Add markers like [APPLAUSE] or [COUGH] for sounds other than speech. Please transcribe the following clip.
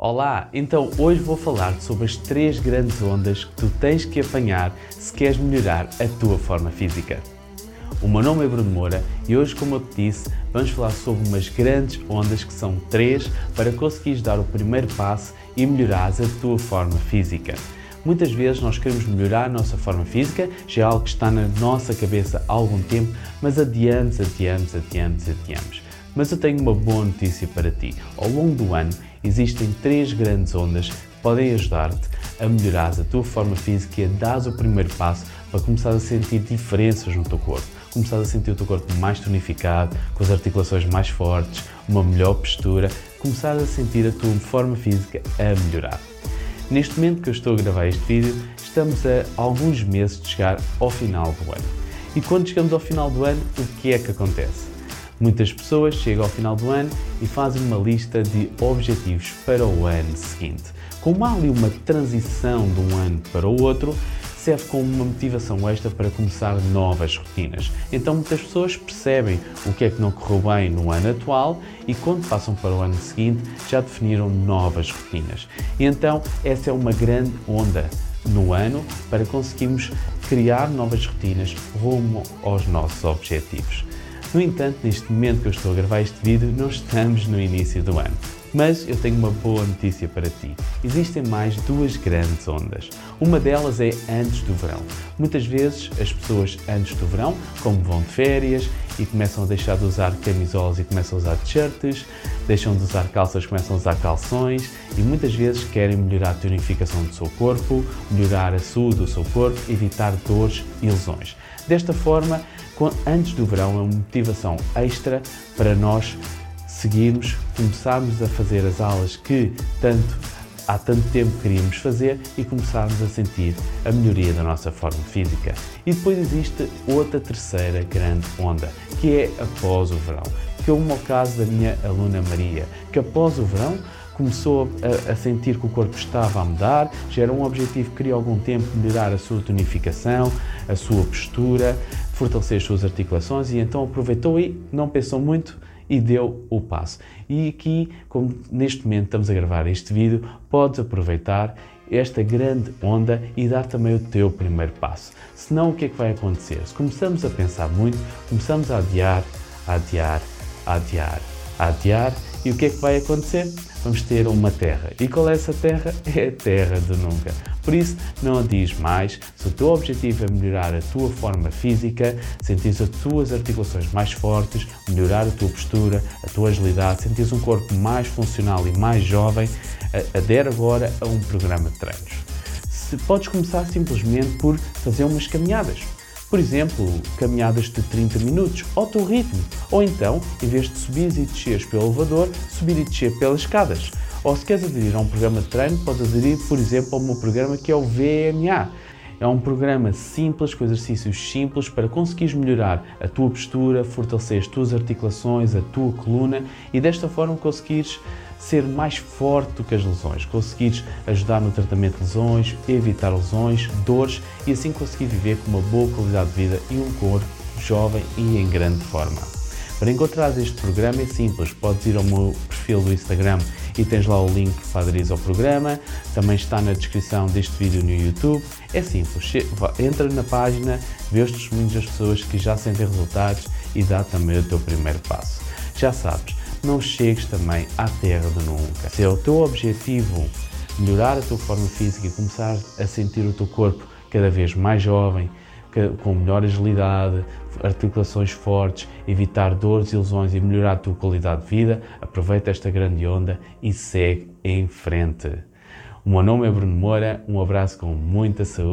Olá, então hoje vou falar sobre as três grandes ondas que tu tens que apanhar se queres melhorar a tua forma física. O meu nome é Bruno Moura e hoje, como eu te disse, vamos falar sobre umas grandes ondas que são três para conseguires dar o primeiro passo e melhorares a tua forma física. Muitas vezes nós queremos melhorar a nossa forma física, já é algo que está na nossa cabeça há algum tempo, mas adiamos, adiamos, adiamos, adiamos. Mas eu tenho uma boa notícia para ti. Ao longo do ano existem três grandes ondas que podem ajudar-te a melhorar a tua forma física e a dar o primeiro passo para começar a sentir diferenças no teu corpo. Começar a sentir o teu corpo mais tonificado, com as articulações mais fortes, uma melhor postura, começar a sentir a tua forma física a melhorar. Neste momento que eu estou a gravar este vídeo, estamos a alguns meses de chegar ao final do ano. E quando chegamos ao final do ano, o que é que acontece? Muitas pessoas chegam ao final do ano e fazem uma lista de objetivos para o ano seguinte. Como há ali uma transição de um ano para o outro, serve como uma motivação extra para começar novas rotinas. Então muitas pessoas percebem o que é que não correu bem no ano atual e quando passam para o ano seguinte já definiram novas rotinas. E então essa é uma grande onda no ano para conseguirmos criar novas rotinas rumo aos nossos objetivos. No entanto, neste momento que eu estou a gravar este vídeo, não estamos no início do ano. Mas eu tenho uma boa notícia para ti. Existem mais duas grandes ondas. Uma delas é antes do verão. Muitas vezes as pessoas antes do verão, como vão de férias e começam a deixar de usar camisolas e começam a usar t-shirts, deixam de usar calças começam a usar calções e muitas vezes querem melhorar a tonificação do seu corpo, melhorar a saúde do seu corpo, evitar dores e lesões. Desta forma, antes do verão é uma motivação extra para nós seguirmos, começarmos a fazer as aulas que tanto há tanto tempo queríamos fazer e começarmos a sentir a melhoria da nossa forma física. E depois existe outra terceira grande onda, que é após o verão, que é o caso da minha aluna Maria, que após o verão começou a, a, sentir que o corpo estava a mudar, já era um objetivo que queria algum tempo melhorar a sua tonificação, a sua postura, fortalecer as suas articulações e então aproveitou e não pensou muito e deu o passo. E aqui, como neste momento estamos a gravar este vídeo, podes aproveitar esta grande onda e dar também o teu primeiro passo. Senão, o que é que vai acontecer? Se começamos a pensar muito, começamos a adiar, a adiar, a adiar, a adiar, e o que é que vai acontecer? vamos ter uma terra. E qual é essa terra? [LAUGHS] É a terra do nunca. Por isso, não adies mais. Se o teu objetivo é melhorar a tua forma física, sentir as tuas articulações mais fortes, melhorar a tua postura, a tua agilidade, sentir um corpo mais funcional e mais jovem, adere agora a um programa de treinos. Se podes começar simplesmente por fazer umas caminhadas por exemplo, caminhadas de 30 minutos ao teu ritmo. Ou então, em vez de subir e desceres pelo elevador, subir e descer pelas escadas. Ou se queres aderir a um programa de treino, podes aderir, por exemplo, ao meu programa que é o VMA. É um programa simples, com exercícios simples para conseguires melhorar a tua postura, fortalecer as tuas articulações, a tua coluna e desta forma conseguires ser mais forte do que as lesões, conseguires ajudar no tratamento de lesões, evitar lesões, dores e assim conseguir viver com uma boa qualidade de vida e um corpo jovem e em grande forma. Para encontrar este programa é simples, podes ir ao meu perfil do Instagram e tens lá o link para aderir ao programa, também está na descrição deste vídeo no YouTube. É simples, entra na página, vê os testemunhos das pessoas que já sentem resultados e dá também o teu primeiro passo. Já sabes, não chegues também à terra do nunca. Se é o teu objetivo melhorar a tua forma física e começar a sentir o teu corpo cada vez mais jovem, com melhor agilidade, articulações fortes, evitar dores e lesões e melhorar a tua qualidade de vida, aproveita esta grande onda e segue em frente. O meu nome é Bruno Moura, um abraço com muita saúde.